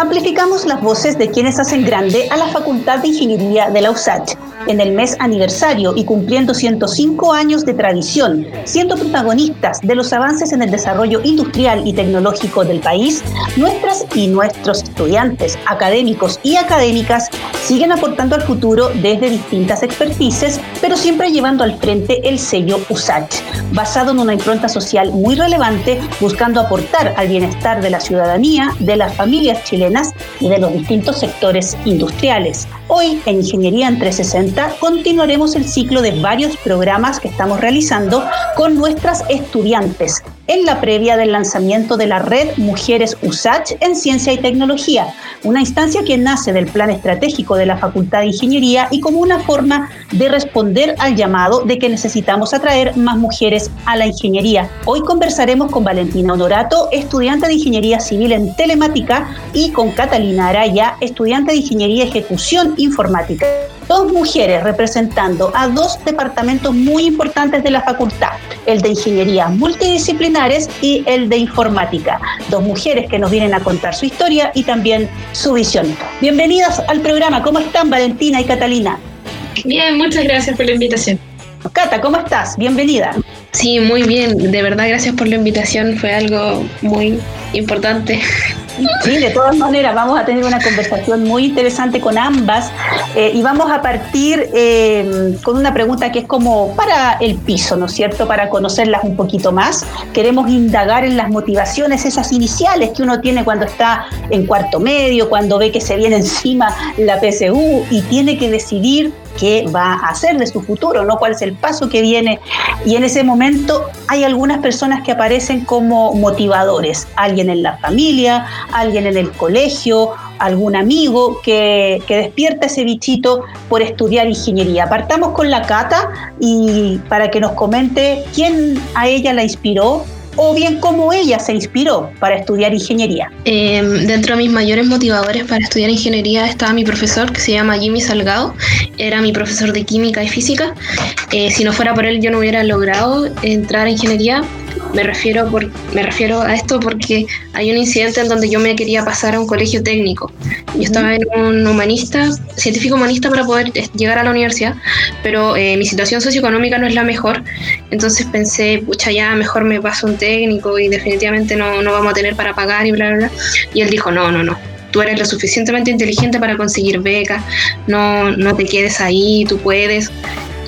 amplificamos las voces de quienes hacen grande a la Facultad de Ingeniería de la USACH en el mes aniversario y cumpliendo 105 años de tradición, siendo protagonistas de los avances en el desarrollo industrial y tecnológico del país, nuestras y nuestros estudiantes, académicos y académicas siguen aportando al futuro desde distintas expertices, pero siempre llevando al frente el sello USACH, basado en una impronta social muy relevante, buscando aportar al bienestar de la ciudadanía, de las familias chilenas y de los distintos sectores industriales. Hoy en Ingeniería en 360 continuaremos el ciclo de varios programas que estamos realizando con nuestras estudiantes en la previa del lanzamiento de la red Mujeres USACH en Ciencia y Tecnología, una instancia que nace del plan estratégico de la Facultad de Ingeniería y como una forma de responder al llamado de que necesitamos atraer más mujeres a la ingeniería. Hoy conversaremos con Valentina Honorato, estudiante de Ingeniería Civil en Telemática, y con Catalina Araya, estudiante de Ingeniería Ejecución Informática dos mujeres representando a dos departamentos muy importantes de la facultad, el de ingeniería multidisciplinares y el de informática. Dos mujeres que nos vienen a contar su historia y también su visión. Bienvenidas al programa. ¿Cómo están Valentina y Catalina? Bien, muchas gracias por la invitación. Cata, ¿cómo estás? Bienvenida. Sí, muy bien. De verdad, gracias por la invitación. Fue algo muy importante. Sí, de todas maneras, vamos a tener una conversación muy interesante con ambas eh, y vamos a partir eh, con una pregunta que es como para el piso, ¿no es cierto? Para conocerlas un poquito más. Queremos indagar en las motivaciones, esas iniciales que uno tiene cuando está en cuarto medio, cuando ve que se viene encima la PSU y tiene que decidir qué va a hacer de su futuro, ¿no? ¿Cuál es el paso que viene? Y en ese momento hay algunas personas que aparecen como motivadores, alguien en la familia, alguien en el colegio, algún amigo que, que despierta ese bichito por estudiar ingeniería. Partamos con la Cata y para que nos comente quién a ella la inspiró o bien cómo ella se inspiró para estudiar ingeniería. Em, dentro de mis mayores motivadores para estudiar ingeniería estaba mi profesor que se llama Jimmy Salgado, era mi profesor de química y física. Eh, si no fuera por él yo no hubiera logrado entrar a ingeniería me refiero, por, me refiero a esto porque hay un incidente en donde yo me quería pasar a un colegio técnico. Yo estaba en un humanista, científico humanista para poder llegar a la universidad, pero eh, mi situación socioeconómica no es la mejor. Entonces pensé, pucha, ya mejor me paso un técnico y definitivamente no, no vamos a tener para pagar y bla, bla, bla. Y él dijo, no, no, no. Tú eres lo suficientemente inteligente para conseguir becas, no, no te quedes ahí, tú puedes.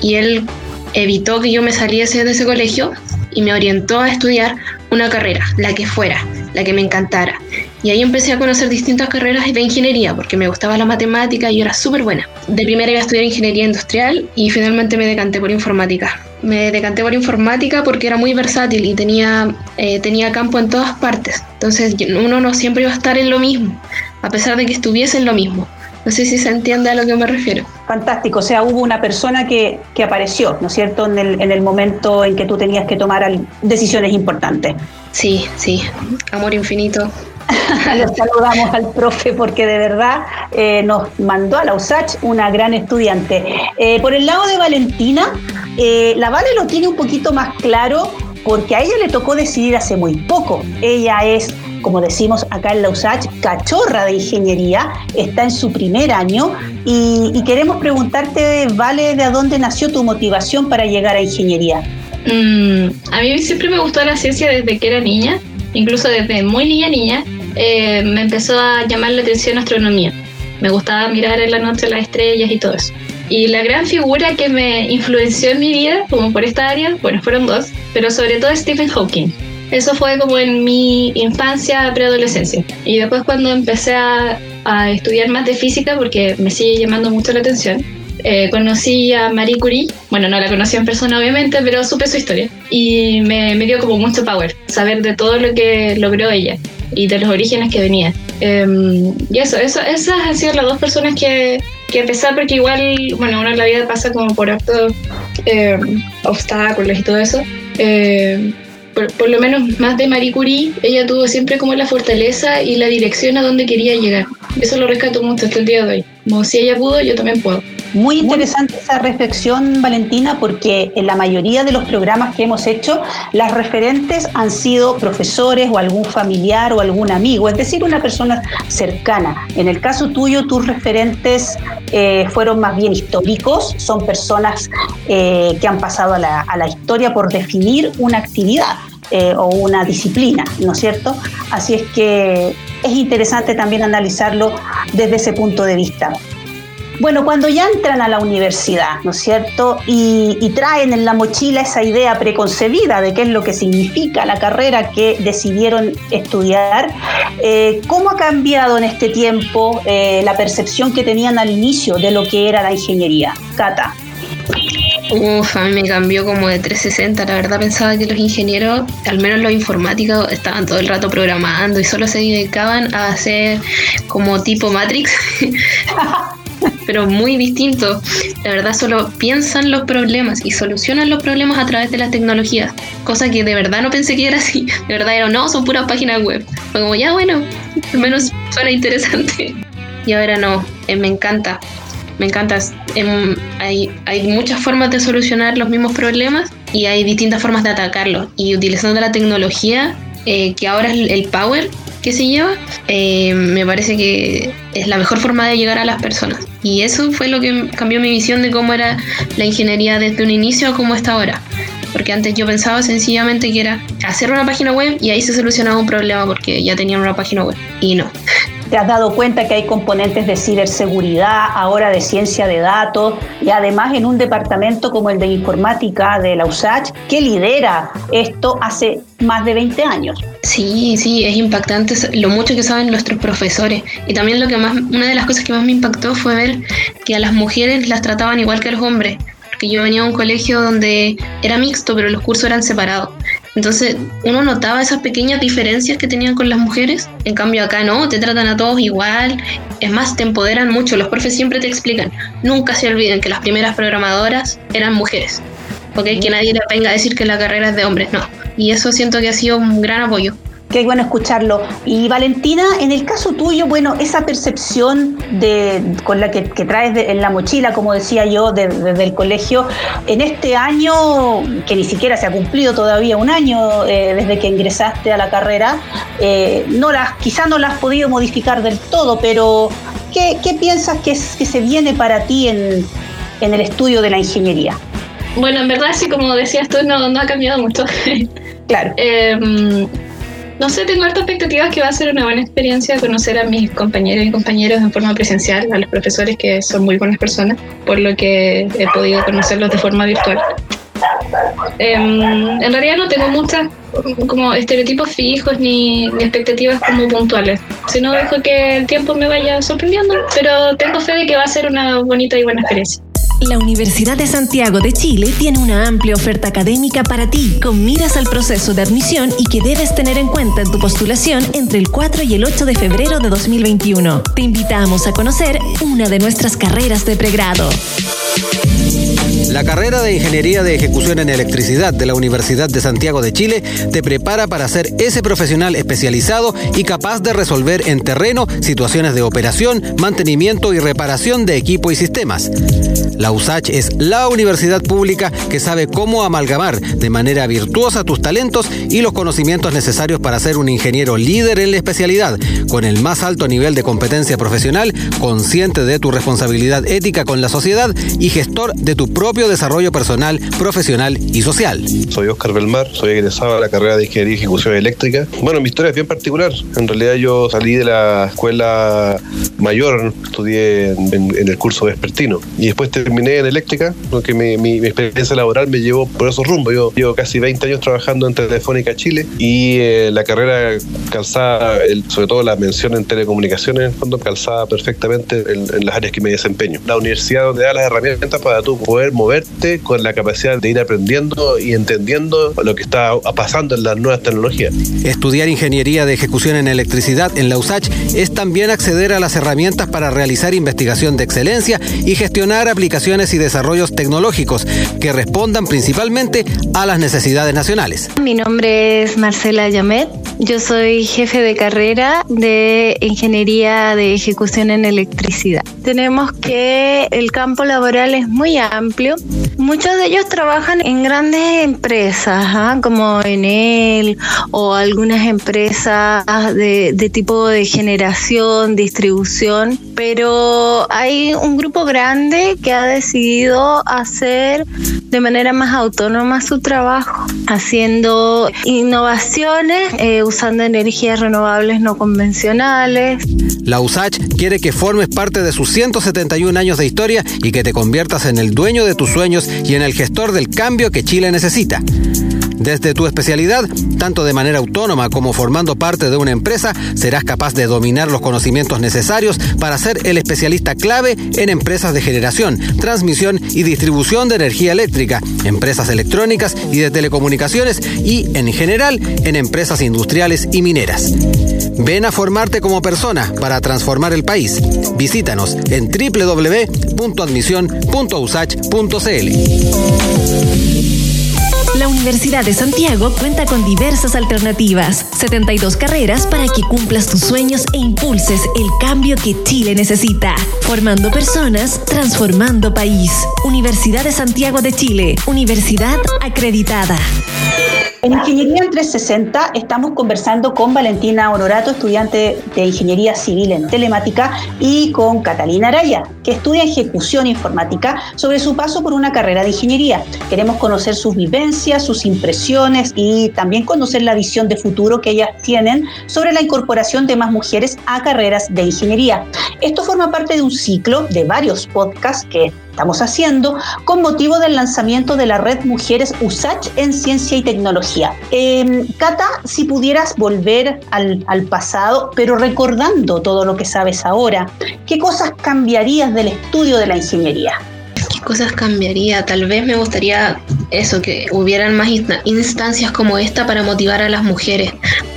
Y él evitó que yo me saliese de ese colegio y me orientó a estudiar una carrera, la que fuera, la que me encantara. Y ahí empecé a conocer distintas carreras de ingeniería, porque me gustaba la matemática y era súper buena. De primera iba a estudiar ingeniería industrial y finalmente me decanté por informática. Me decanté por informática porque era muy versátil y tenía, eh, tenía campo en todas partes. Entonces uno no siempre iba a estar en lo mismo, a pesar de que estuviese en lo mismo. No sé si se entiende a lo que me refiero. Fantástico, o sea, hubo una persona que, que apareció, ¿no es cierto?, en el, en el momento en que tú tenías que tomar decisiones importantes. Sí, sí, amor infinito. Le saludamos al profe porque de verdad eh, nos mandó a la USACH una gran estudiante. Eh, por el lado de Valentina, eh, la Vale lo tiene un poquito más claro porque a ella le tocó decidir hace muy poco. Ella es como decimos acá en la USACH, cachorra de ingeniería, está en su primer año y, queremos preguntarte, Vale, ¿de dónde nació tu motivación para llegar a ingeniería? Mm, a mí siempre me gustó la ciencia desde que era niña, incluso desde muy niña niña, eh, me empezó a llamar la atención astronomía. Me gustaba mirar en la noche las estrellas y todo eso. Y la gran figura que me influenció en mi vida, como por esta área, bueno, fueron dos, pero sobre todo Stephen Hawking. Eso fue como en mi infancia, preadolescencia. Y después cuando empecé a, estudiar más de física, porque me sigue llamando mucho la atención, eh, conocí a Marie Curie, bueno, no la conocí en persona obviamente, pero supe su historia y me, dio como mucho power, saber de todo lo que logró ella y de los orígenes que venía. Em, y eso, eso, esas han sido las dos personas que, que empezar porque igual, bueno, uno en la vida pasa como por actos em, obstáculos y todo eso. Eh, por, lo menos más de Marie Curie, ella tuvo siempre como la fortaleza y la dirección a donde quería llegar. Eso lo rescato mucho hasta el día de hoy. Como si ella pudo, yo también puedo. Muy interesante esa reflexión, Valentina, porque en la mayoría de los programas que hemos hecho, las referentes han sido profesores o algún familiar o algún amigo, es decir, una persona cercana. En el caso tuyo, tus referentes eh, fueron más bien históricos, son personas eh, que han pasado a la, a la historia por definir una actividad. Eh, o una disciplina, ¿no es cierto? Así es que es interesante también analizarlo desde ese punto de vista. Bueno, cuando ya entran a la universidad, ¿no es cierto? Y, traen en la mochila esa idea preconcebida de qué es lo que significa la carrera que decidieron estudiar, eh, ¿cómo ha cambiado en este tiempo eh, la percepción que tenían al inicio de lo que era la ingeniería? Cata. Uf, a mí me cambió como de 360. La verdad pensaba que los ingenieros, al menos los informáticos, estaban todo el rato programando y solo se dedicaban a hacer como tipo Matrix. pero muy distinto. La verdad solo piensan los problemas y solucionan los problemas a través de las tecnologías. Cosa que de verdad no pensé que era así. De verdad era, no, son puras páginas web. Fue como, ya bueno, al menos suena interesante. Y ahora no, eh, me encanta me encanta. Em, hay, hay muchas formas de solucionar los mismos problemas y hay distintas formas de atacarlos. Y utilizando la tecnología, eh, que ahora es el power que se lleva, eh, me parece que es la mejor forma de llegar a las personas. Y eso fue lo que cambió mi visión de cómo era la ingeniería desde un inicio a cómo está ahora. Porque antes yo pensaba sencillamente que era hacer una página web y ahí se solucionaba un problema porque ya tenían una página web. Y no te has dado cuenta que hay componentes de ciberseguridad, ahora de ciencia de datos y además en un departamento como el de informática de la USACH que lidera esto hace más de 20 años. Sí, sí, es impactante lo mucho que saben nuestros profesores. Y también lo que más, una de las cosas que más me impactó fue ver que a las mujeres las trataban igual que a los hombres. Porque yo venía a un colegio donde era mixto, pero los cursos eran separados. Entonces uno notaba esas pequeñas diferencias que tenían con las mujeres. En cambio acá no, te tratan a todos igual. Es más, te empoderan mucho. Los profes siempre te explican. Nunca se olviden que las primeras programadoras eran mujeres. ¿Ok? Que nadie le venga a decir que la carrera es de hombres. No. Y eso siento que ha sido un gran apoyo. Qué bueno escucharlo. Y Valentina, en el caso tuyo, bueno, esa percepción de, con la que, traes en la mochila, como decía yo, desde el colegio, en este año, que ni siquiera se ha cumplido todavía un año eh, desde que ingresaste a la carrera, eh, no las, quizás no la has podido modificar del todo, pero ¿qué, piensas que, que se viene para ti en, el estudio de la ingeniería? Bueno, en verdad, sí, como decías tú, no, no ha cambiado mucho. Claro. Em, no sé, tengo harta expectativas que va a ser una buena experiencia conocer a mis compañeros y compañeros en forma presencial, a los profesores que son muy buenas personas, por lo que he podido conocerlos de forma virtual. Em, en realidad no tengo muchas como estereotipos fijos ni, ni, expectativas como puntuales, sino dejo que el tiempo me vaya sorprendiendo, pero tengo fe de que va a ser una bonita y buena experiencia. La Universidad de Santiago de Chile tiene una amplia oferta académica para ti, con miras al proceso de admisión y que debes tener en cuenta en tu postulación entre el 4 y el 8 de febrero de 2021. Te invitamos a conocer una de nuestras carreras de pregrado. La carrera de Ingeniería de Ejecución en Electricidad de la Universidad de Santiago de Chile te prepara para ser ese profesional especializado y capaz de resolver en terreno situaciones de operación, mantenimiento y reparación de equipo y sistemas. La USACH es la universidad pública que sabe cómo amalgamar de manera virtuosa tus talentos y los conocimientos necesarios para ser un ingeniero líder en la especialidad, con el más alto nivel de competencia profesional, consciente de tu responsabilidad ética con la sociedad y gestor de tu propio desarrollo personal, profesional y social. Soy Oscar Belmar, soy egresado de la carrera de Ingeniería y Ejecución Eléctrica. Bueno, mi historia es bien particular. En realidad yo salí de la escuela mayor, estudié en, el curso vespertino y después terminé en eléctrica, porque mi, mi, experiencia laboral me llevó por esos rumbos. Yo llevo casi 20 años trabajando en Telefónica Chile y eh, la carrera calzada, sobre todo la mención en telecomunicaciones, en fondo calzada perfectamente en, en las áreas que me desempeño. La universidad donde da las herramientas para tú poder moverte con la capacidad de ir aprendiendo y entendiendo lo que está pasando en las nuevas tecnologías. Estudiar ingeniería de ejecución en electricidad en la USACH es también acceder a las herramientas para realizar investigación de excelencia y gestionar aplicaciones y desarrollos tecnológicos que respondan principalmente a las necesidades nacionales. Mi nombre es Marcela Yamet, Yo soy jefe de carrera de Ingeniería de Ejecución en Electricidad. Tenemos que el campo laboral es muy amplio. Muchos de ellos trabajan en grandes empresas, ¿ah? como Enel o algunas empresas de, tipo de generación, distribución, pero hay un grupo grande que ha decidido hacer de manera más autónoma su trabajo, haciendo innovaciones, eh, usando energías renovables no convencionales. La USACH quiere que formes parte de sus 171 años de historia y que te conviertas en el dueño de tus sueños y en el gestor del cambio que Chile necesita. Desde tu especialidad, tanto de manera autónoma como formando parte de una empresa, serás capaz de dominar los conocimientos necesarios para ser el especialista clave en empresas de generación, transmisión y distribución de energía eléctrica, empresas electrónicas y de telecomunicaciones y, en general, en empresas industriales y mineras. Ven a formarte como persona para transformar el país. Visítanos en www.admisión.usach.cl. La Universidad de Santiago cuenta con diversas alternativas, 72 carreras para que cumplas tus sueños e impulses el cambio que Chile necesita. Formando personas, transformando país. Universidad de Santiago de Chile, universidad acreditada. En Ingeniería en 360 estamos conversando con Valentina Honorato, estudiante de Ingeniería Civil en Telemática, y con Catalina Araya, que estudia Ejecución Informática, sobre su paso por una carrera de ingeniería. Queremos conocer sus vivencias, sus impresiones y también conocer la visión de futuro que ellas tienen sobre la incorporación de más mujeres a carreras de ingeniería. Esto forma parte de un ciclo de varios podcasts que estamos haciendo con motivo del lanzamiento de la red Mujeres USACH en Ciencia y Tecnología. Em, Cata, si pudieras volver al, al pasado, pero recordando todo lo que sabes ahora, ¿qué cosas cambiarías del estudio de la ingeniería? ¿Qué cosas cambiaría? Tal vez me gustaría eso, que hubieran más instancias como esta para motivar a las mujeres.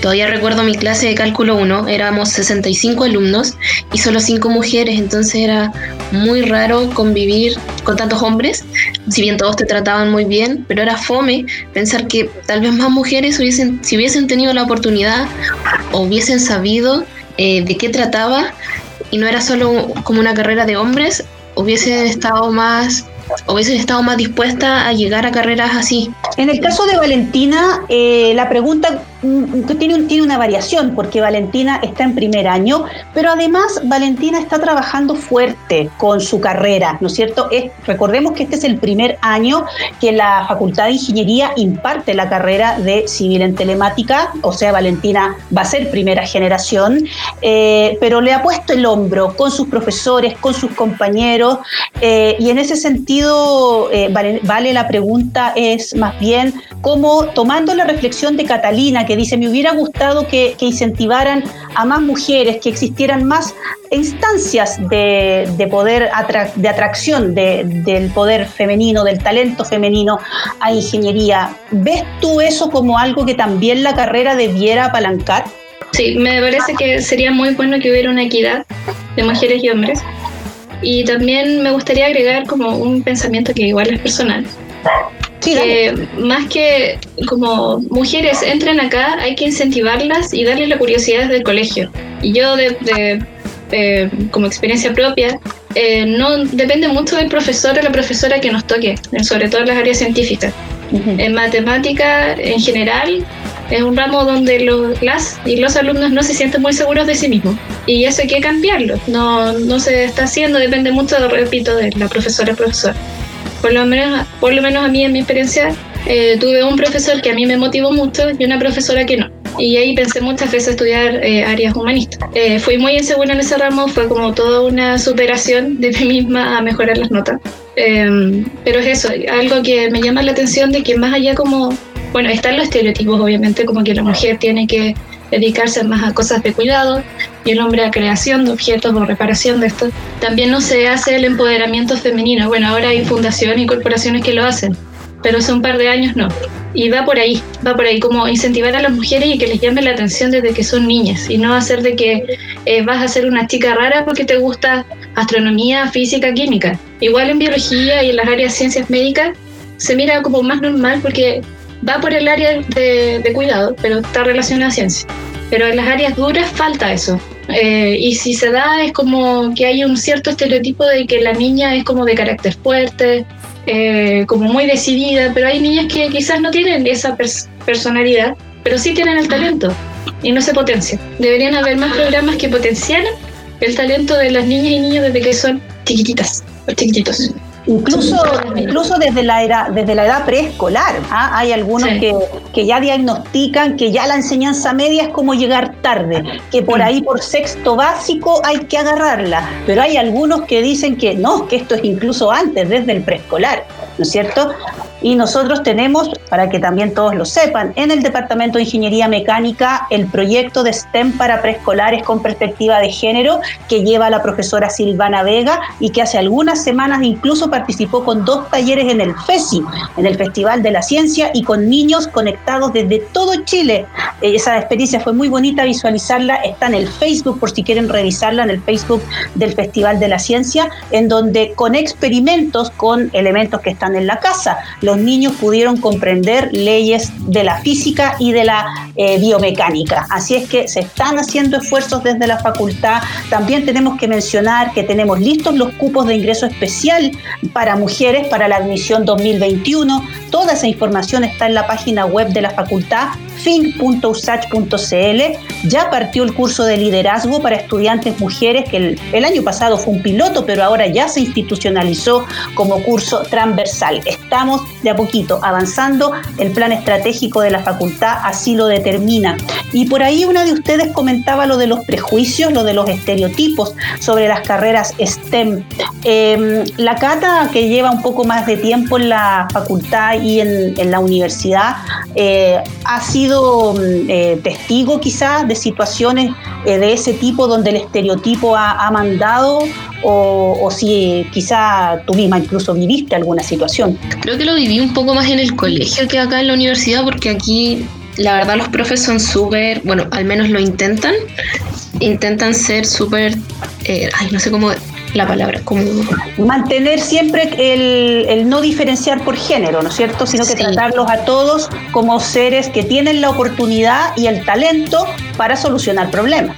Todavía recuerdo mi clase de cálculo 1, éramos 65 alumnos y solo 5 mujeres, entonces era muy raro convivir con tantos hombres, si bien todos te trataban muy bien, pero era fome pensar que tal vez más mujeres hubiesen, si hubiesen tenido la oportunidad o hubiesen sabido eh, de qué trataba y no era solo como una carrera de hombres, hubiesen estado más hubiesen estado más dispuesta a llegar a carreras así. En el caso de Valentina, eh, la pregunta tiene, tiene una variación, porque Valentina está en primer año, pero además Valentina está trabajando fuerte con su carrera, ¿no es cierto? Es, recordemos que este es el primer año que la Facultad de Ingeniería imparte la carrera de civil en telemática, o sea, Valentina va a ser primera generación, eh, pero le ha puesto el hombro con sus profesores, con sus compañeros, eh, y en ese sentido, eh, vale, la pregunta es más bien cómo tomando la reflexión de Catalina que dice me hubiera gustado que, incentivaran a más mujeres, que existieran más instancias de, poder de atracción del poder femenino, del talento femenino a ingeniería. ¿Ves tú eso como algo que también la carrera debiera apalancar? Sí, me parece que sería muy bueno que hubiera una equidad de mujeres y hombres y también me gustaría agregar como un pensamiento que igual es personal. Que más que como mujeres entren acá, hay que incentivarlas y darles la curiosidad desde el colegio. Y yo de, como experiencia propia, eh, no depende mucho del profesor o la profesora que nos toque, sobre todo en las áreas científicas. En matemática en general es un ramo donde los, las y los alumnos no se sienten muy seguros de sí mismos. Y eso hay que cambiarlo. No, no se está haciendo, depende mucho, repito, de la profesora profesor. Por lo menos, por lo menos a mí, en mi experiencia, eh, tuve un profesor que a mí me motivó mucho y una profesora que no. Y ahí pensé muchas veces estudiar eh, áreas humanistas. Eh, fui muy insegura en ese ramo, fue como toda una superación de mí misma a mejorar las notas. pero es eso, algo que me llama la atención de que más allá como bueno, están los estereotipos, obviamente, como que la mujer tiene que dedicarse más a cosas de cuidado y el hombre a creación de objetos o reparación de esto. También no se hace el empoderamiento femenino. Bueno, ahora hay fundaciones y corporaciones que lo hacen, pero hace un par de años no. Y va por ahí, va por ahí, como incentivar a las mujeres y que les llame la atención desde que son niñas y no hacer de que eh, vas a ser una chica rara porque te gusta astronomía, física, química. Igual en biología y en las áreas de ciencias médicas se mira como más normal porque va por el área de, de cuidado, pero está relacionada a ciencia. Pero en las áreas duras falta eso. Eh, y si se da es como que hay un cierto estereotipo de que la niña es como de carácter fuerte, eh, como muy decidida, pero hay niñas que quizás no tienen esa personalidad, pero sí tienen el talento y no se potencia. Deberían haber más programas que potenciaran el talento de las niñas y niños desde que son chiquititas, o chiquititos. Incluso, incluso desde la edad, desde la edad preescolar, ¿ah? hay algunos que, que, ya diagnostican que ya la enseñanza media es como llegar tarde, que por ahí por sexto básico hay que agarrarla, pero hay algunos que dicen que no, que esto es incluso antes, desde el preescolar, ¿no es cierto? Y nosotros tenemos, para que también todos lo sepan, en el Departamento de Ingeniería Mecánica el proyecto de STEM para preescolares con perspectiva de género que lleva la profesora Silvana Vega y que hace algunas semanas incluso participó con dos talleres en el FESI, en el Festival de la Ciencia, y con niños conectados desde todo Chile. Eh, esa experiencia fue muy bonita visualizarla, está en el Facebook por si quieren revisarla, en el Facebook del Festival de la Ciencia, en donde con experimentos, con elementos que están en la casa, los niños pudieron comprender leyes de la física y de la eh, biomecánica. Así es que se están haciendo esfuerzos desde la facultad. También tenemos que mencionar que tenemos listos los cupos de ingreso especial para mujeres para la admisión 2021. Toda esa información está en la página web de la facultad fin.usach.cl. Ya partió el curso de liderazgo para estudiantes mujeres, que el, año pasado fue un piloto, pero ahora ya se institucionalizó como curso transversal. Estamos de a poquito avanzando, el plan estratégico de la facultad así lo determina. Y por ahí una de ustedes comentaba lo de los prejuicios, lo de los estereotipos sobre las carreras STEM. Eh, la Cata, que lleva un poco más de tiempo en la facultad y en, en la universidad, eh, ha sido mm, eh, testigo quizás de situaciones eh, de ese tipo donde el estereotipo ha, mandado o, si quizá tú misma incluso viviste alguna situación. Creo que lo viví un poco más en el colegio que acá en la universidad porque aquí la verdad los profes son súper, bueno, al menos lo intentan, intentan ser súper, eh, no sé cómo la palabra, como... Mantener siempre el, el, no diferenciar por género, ¿no es cierto? Sino que sí. tratarlos a todos como seres que tienen la oportunidad y el talento para solucionar problemas.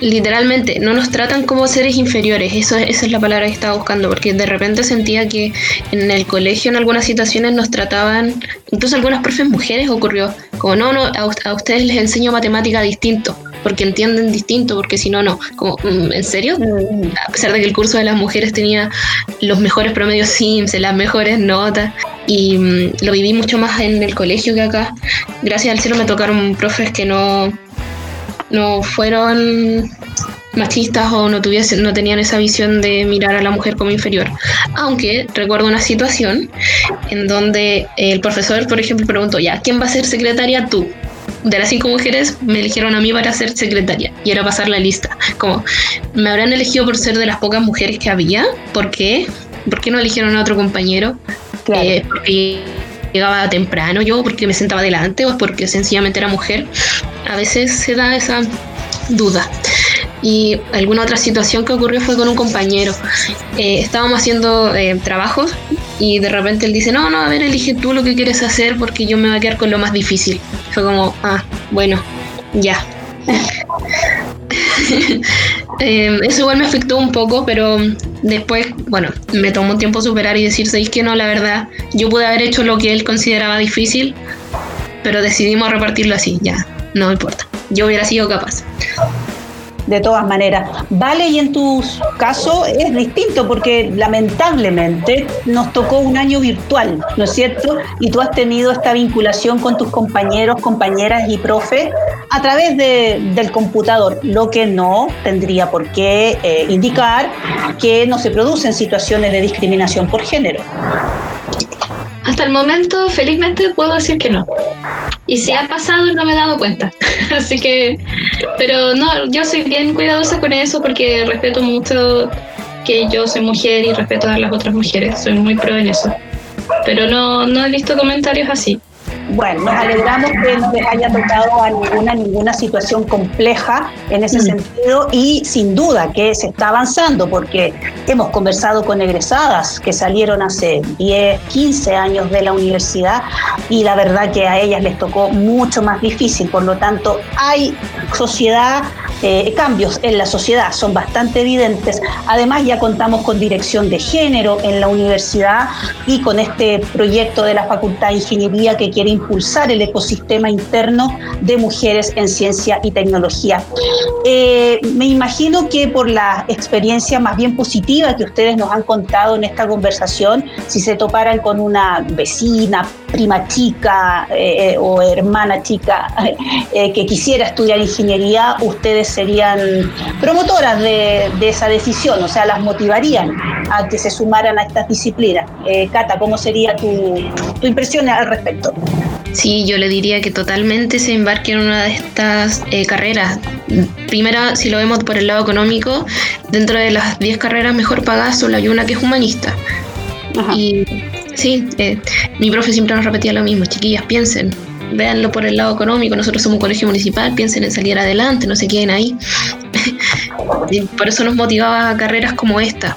Literalmente, no nos tratan como seres inferiores, eso, esa es la palabra que estaba buscando, porque de repente sentía que en el colegio en algunas situaciones nos trataban, incluso algunas profes mujeres ocurrió, como no, no, a, a ustedes les enseño matemática distinto, porque entienden distinto, porque si no, no. Como, ¿En serio? A pesar de que el curso de las mujeres tenía los mejores promedios SIMS, las mejores notas, y um, lo viví mucho más en el colegio que acá. Gracias al cielo me tocaron profes que no, no fueron machistas o no tuviesen, no tenían esa visión de mirar a la mujer como inferior. Aunque recuerdo una situación en donde el profesor, por ejemplo, preguntó, ya, ¿quién va a ser secretaria tú? de las cinco mujeres me eligieron a mí para ser secretaria y era pasar la lista. Como, me habrán elegido por ser de las pocas mujeres que había. ¿Por qué? ¿Por qué no eligieron a otro compañero? Claro. Eh, porque llegaba temprano yo, porque me sentaba delante o porque sencillamente era mujer. A veces se da esa duda. Y alguna otra situación que ocurrió fue con un compañero. Eh, estábamos haciendo eh, trabajos y de repente él dice, no, no, a ver, elige tú lo que quieres hacer porque yo me voy a quedar con lo más difícil. Fue como, ah, bueno, ya. eh, eso igual me afectó un poco, pero después, bueno, me tomó un tiempo superar y decir, ¿sabéis que no? La verdad, yo pude haber hecho lo que él consideraba difícil, pero decidimos repartirlo así, ya, no importa. Yo hubiera sido capaz de todas maneras. Vale, y en tu caso es distinto porque lamentablemente nos tocó un año virtual, ¿no es cierto? Y tú has tenido esta vinculación con tus compañeros, compañeras y profes a través de, del computador, lo que no tendría por qué eh, indicar que no se producen situaciones de discriminación por género. Hasta el momento, felizmente, puedo decir que no. Y si ha pasado, no me he dado cuenta. Así que, pero no, yo soy bien cuidadosa con eso porque respeto mucho que yo soy mujer y respeto a las otras mujeres. Soy muy pro en eso. Pero no, no he visto comentarios así. Bueno, nos alegramos que no les haya tocado a ninguna, ninguna situación compleja en ese mm. sentido y sin duda que se está avanzando porque hemos conversado con egresadas que salieron hace 10, 15 años de la universidad y la verdad que a ellas les tocó mucho más difícil. Por lo tanto, hay sociedad, eh, cambios en la sociedad, son bastante evidentes. Además, ya contamos con dirección de género en la universidad y con este proyecto de la Facultad de Ingeniería que quiere impulsar el ecosistema interno de mujeres en ciencia y tecnología. Eh, me imagino que por la experiencia más bien positiva que ustedes nos han contado en esta conversación, si se toparan con una vecina, prima chica eh, o hermana chica eh, que quisiera estudiar ingeniería, ustedes serían promotoras de, esa decisión, o sea, las motivarían a que se sumaran a estas disciplinas. Cata, ¿cómo sería tu, tu impresión al respecto? Sí, yo le diría que totalmente se embarque en una de estas eh, carreras. Primera, si lo vemos por el lado económico, dentro de las 10 carreras mejor pagadas solo hay una que es humanista. Y sí, eh, mi profe siempre nos repetía lo mismo, chiquillas, piensen, véanlo por el lado económico, nosotros somos un colegio municipal, piensen en salir adelante, no se queden ahí. por eso nos motivaba a carreras como esta.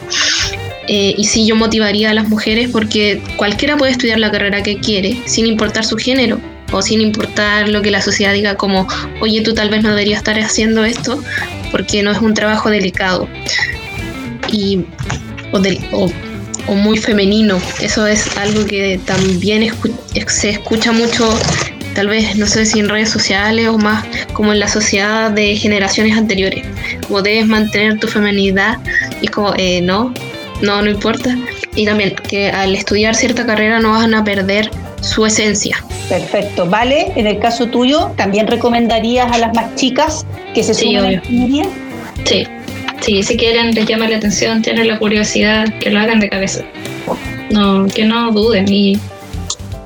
Eh, y sí, yo motivaría a las mujeres porque cualquiera puede estudiar la carrera que quiere, sin importar su género o sin importar lo que la sociedad diga como, oye, tú tal vez no deberías estar haciendo esto porque no es un trabajo delicado y, o, o, muy femenino. Eso es algo que también se escucha mucho, tal vez, no sé si en redes sociales o más como en la sociedad de generaciones anteriores, como debes mantener tu femenidad y como, eh, no, no, no importa. Y también que al estudiar cierta carrera no van a perder su esencia. Perfecto, vale. En el caso tuyo, ¿también recomendarías a las más chicas que se sumen a la ingeniería? Sí, sí, si quieren, les llama la atención, tienen la curiosidad, que lo hagan de cabeza. No, que no duden. Y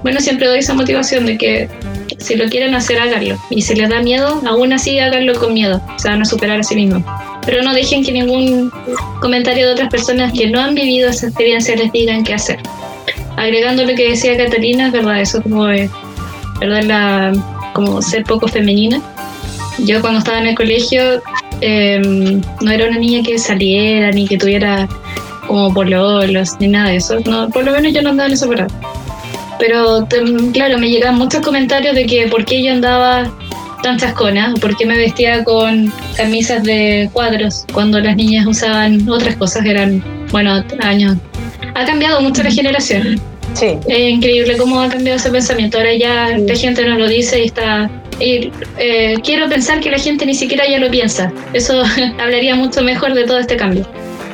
bueno, siempre doy esa motivación de que si lo quieren hacer, háganlo. Y si les da miedo, aún así háganlo con miedo. Se van a superar a sí mismos pero no dejen que ningún comentario de otras personas que no han vivido esa experiencia les digan qué hacer. Agregando lo que decía Catalina, es verdad, eso como, ¿verdad? La, como ser poco femenina. Yo cuando estaba en el colegio em, no era una niña que saliera ni que tuviera como pololos ni nada de eso. No, por lo menos yo no andaba en eso por Pero claro, me llegaban muchos comentarios de que por qué yo andaba tan chascona, porque me vestía con camisas de cuadros cuando las niñas usaban otras cosas, eran, bueno, años. Ha cambiado mucho la generación. Sí. Es increíble cómo ha cambiado ese pensamiento. Ahora ya la gente nos lo dice y está... Y, eh, quiero pensar que la gente ni siquiera ya lo piensa. Eso hablaría mucho mejor de todo este cambio.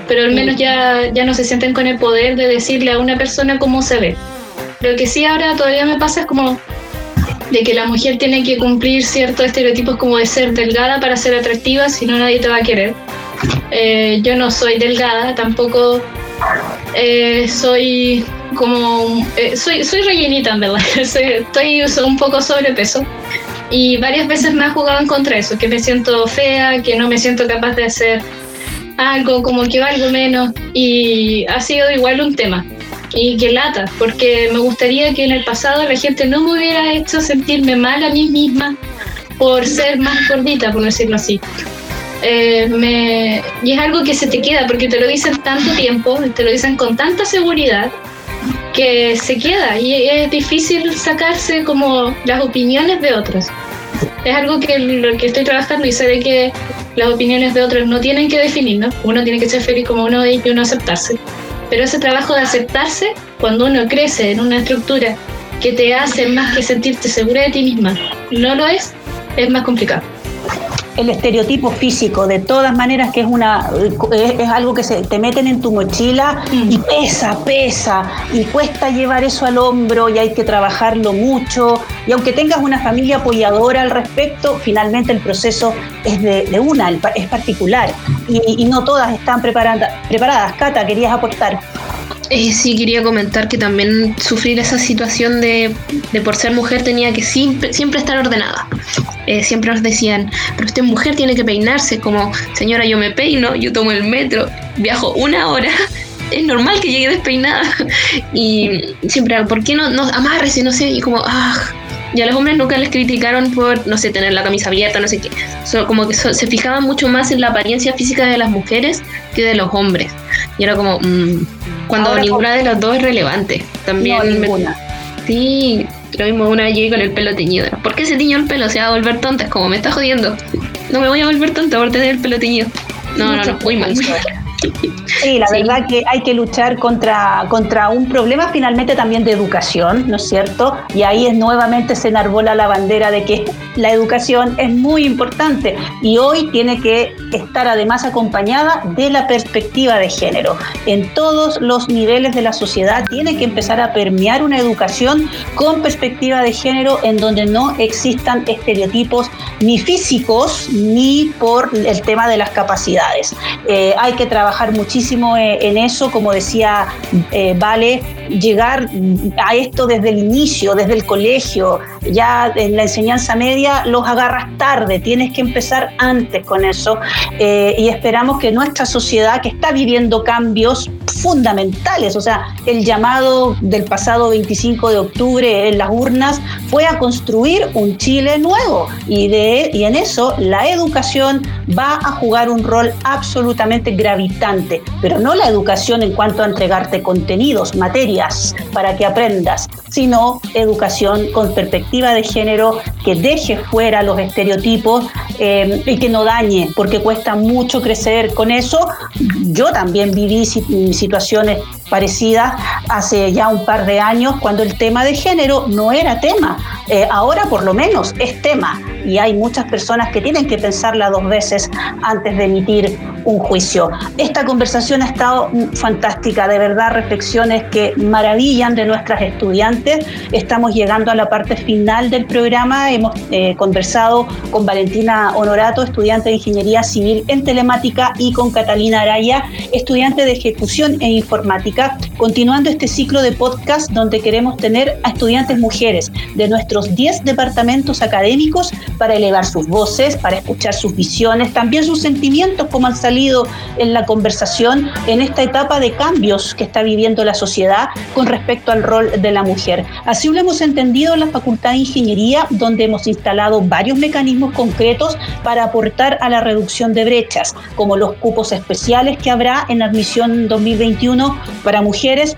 Pero al menos ya, ya no se sienten con el poder de decirle a una persona cómo se ve. Lo que sí ahora todavía me pasa es como de que la mujer tiene que cumplir ciertos estereotipos como de ser delgada para ser atractiva, si no nadie te va a querer. Eh, yo no soy delgada, tampoco eh, soy como... Eh, soy, soy rellenita, en verdad. Estoy un poco sobrepeso. Y varias veces me ha jugado en contra eso, que me siento fea, que no me siento capaz de hacer algo, como que valgo menos. Y ha sido igual un tema y que lata, porque me gustaría que en el pasado la gente no me hubiera hecho sentirme mal a mí misma por ser más gordita, por decirlo así. Eh, me, y es algo que se te queda porque te lo dicen tanto tiempo, te lo dicen con tanta seguridad que se queda y es difícil sacarse como las opiniones de otros. Es algo que lo que estoy trabajando y sé que las opiniones de otros no tienen que definirnos, uno tiene que ser feliz como uno es y uno aceptarse. Pero ese trabajo de aceptarse, cuando uno crece en una estructura que te hace más que sentirte segura de ti misma, no lo es, es más complicado el estereotipo físico, de todas maneras que es una es, algo que se te meten en tu mochila y mm. pesa, pesa, y cuesta llevar eso al hombro y hay que trabajarlo mucho. Y aunque tengas una familia apoyadora al respecto, finalmente el proceso es de, una, es particular. Y, no todas están preparadas. preparadas. Cata, querías aportar. Eh, sí, quería comentar que también sufrir esa situación de, por ser mujer tenía que siempre, siempre estar ordenada. Eh, siempre nos decían, pero usted mujer tiene que peinarse, como señora yo me peino, yo tomo el metro, viajo una hora, es normal que llegue despeinada. y siempre, ¿por qué no, no y No sé, y como, ah, Y a los hombres nunca les criticaron por, no sé, tener la camisa abierta, no sé qué. como que se fijaban mucho más en la apariencia física de las mujeres que de los hombres. Y era como, mm, cuando ninguna de los dos es relevante. También. ninguna. sí, lo mismo una llegué con el pelo teñido. ¿Por qué se tiñó el pelo? Se va a volver tonta. Es como, me está jodiendo. No me voy a volver tonta por tener el pelo teñido. No, no, no, muy mal. Sí, la verdad que hay que luchar contra, contra un problema finalmente también de educación, ¿no es cierto? Y ahí es nuevamente se enarbola la bandera de que la educación es muy importante y hoy tiene que estar además acompañada de la perspectiva de género. En todos los niveles de la sociedad tiene que empezar a permear una educación con perspectiva de género en donde no existan estereotipos ni físicos ni por el tema de las capacidades. Eh, hay que trabajar trabajar muchísimo eh, en eso, como decía eh, Vale, llegar a esto desde el inicio, desde el colegio, ya en la enseñanza media los agarras tarde, tienes que empezar antes con eso eh, y esperamos que nuestra sociedad que está viviendo cambios fundamentales, o sea, el llamado del pasado 25 de octubre en las urnas fue a construir un Chile nuevo y, de, y en eso la educación va a jugar un rol absolutamente gravitante, pero no la educación en cuanto a entregarte contenidos, materias para que aprendas, sino educación con perspectiva de género que deje fuera los estereotipos eh, y que no dañe, porque cuesta mucho crecer con eso. Yo también viví situaciones parecidas hace ya un par de años cuando el tema de género no era tema. Eh, ahora por lo menos es tema y hay muchas personas que tienen que pensarla dos veces antes de emitir un juicio. Esta conversación ha estado fantástica, de verdad, reflexiones que maravillan de nuestras estudiantes. Estamos llegando a la parte final del programa. Hemos eh, conversado con Valentina Honorato, estudiante de Ingeniería Civil en Telemática, y con Catalina Araya, estudiante de Ejecución e Informática, continuando este ciclo de podcast donde queremos tener a estudiantes mujeres de nuestros 10 departamentos académicos para elevar sus voces, para escuchar sus visiones, también sus sentimientos, como han salido en la conversación, en esta etapa de cambios que está viviendo la sociedad con respecto al rol de la mujer. Así lo hemos entendido en la Facultad de Ingeniería, donde hemos instalado varios mecanismos concretos para aportar a la reducción de brechas, como los cupos especiales que habrá en admisión 2021 para mujeres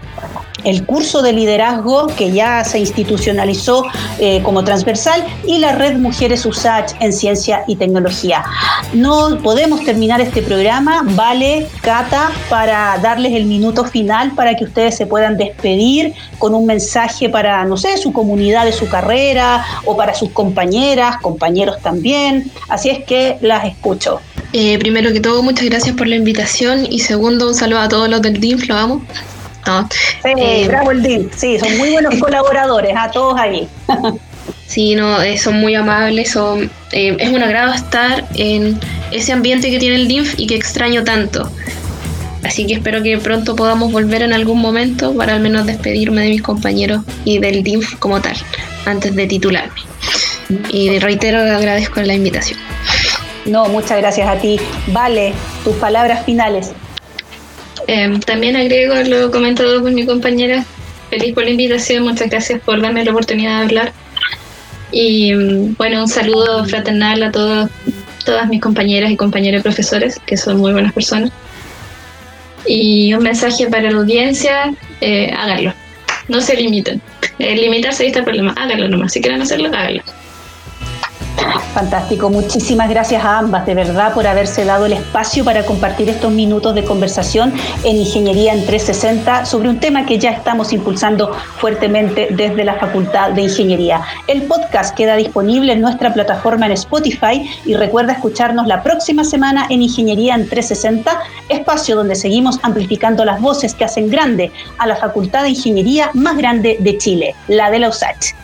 el curso de liderazgo que ya se institucionalizó eh, como transversal y la red Mujeres USACH en Ciencia y Tecnología. No podemos terminar este programa, vale, Cata, para darles el minuto final para que ustedes se puedan despedir con un mensaje para, no sé, su comunidad de su carrera o para sus compañeras, compañeros también. Así es que las escucho. Eh, primero que todo, muchas gracias por la invitación y segundo, un saludo a todos los del DINF, lo amo. Sí, eh, bravo el DIN. Sí, son muy buenos colaboradores, a todos ahí. sí, no, eh, son muy amables, son, eh, es un agrado estar en ese ambiente que tiene el DINF y que extraño tanto. Así que espero que pronto podamos volver en algún momento para al menos despedirme de mis compañeros y del DINF como tal, antes de titularme. Y reitero, agradezco la invitación. No, muchas gracias a ti. Vale, tus palabras finales. Em, también agrego lo comentado con mi compañera. Feliz por la invitación, muchas gracias por darme la oportunidad de hablar. Y mm, bueno, un saludo fraternal a todos, todas mis compañeras y compañeros profesores, que son muy buenas personas. Y un mensaje para la audiencia, eh, háganlo. No se limiten. Eh, limitarse ahí está el problema. Háganlo nomás. Si quieren hacerlo, háganlo. Fantástico, muchísimas gracias a ambas, de verdad, por haberse dado el espacio para compartir estos minutos de conversación en Ingeniería en 360 sobre un tema que ya estamos impulsando fuertemente desde la Facultad de Ingeniería. El podcast queda disponible en nuestra plataforma en Spotify y recuerda escucharnos la próxima semana en Ingeniería en 360, espacio donde seguimos amplificando las voces que hacen grande a la Facultad de Ingeniería más grande de Chile, la de la USACH.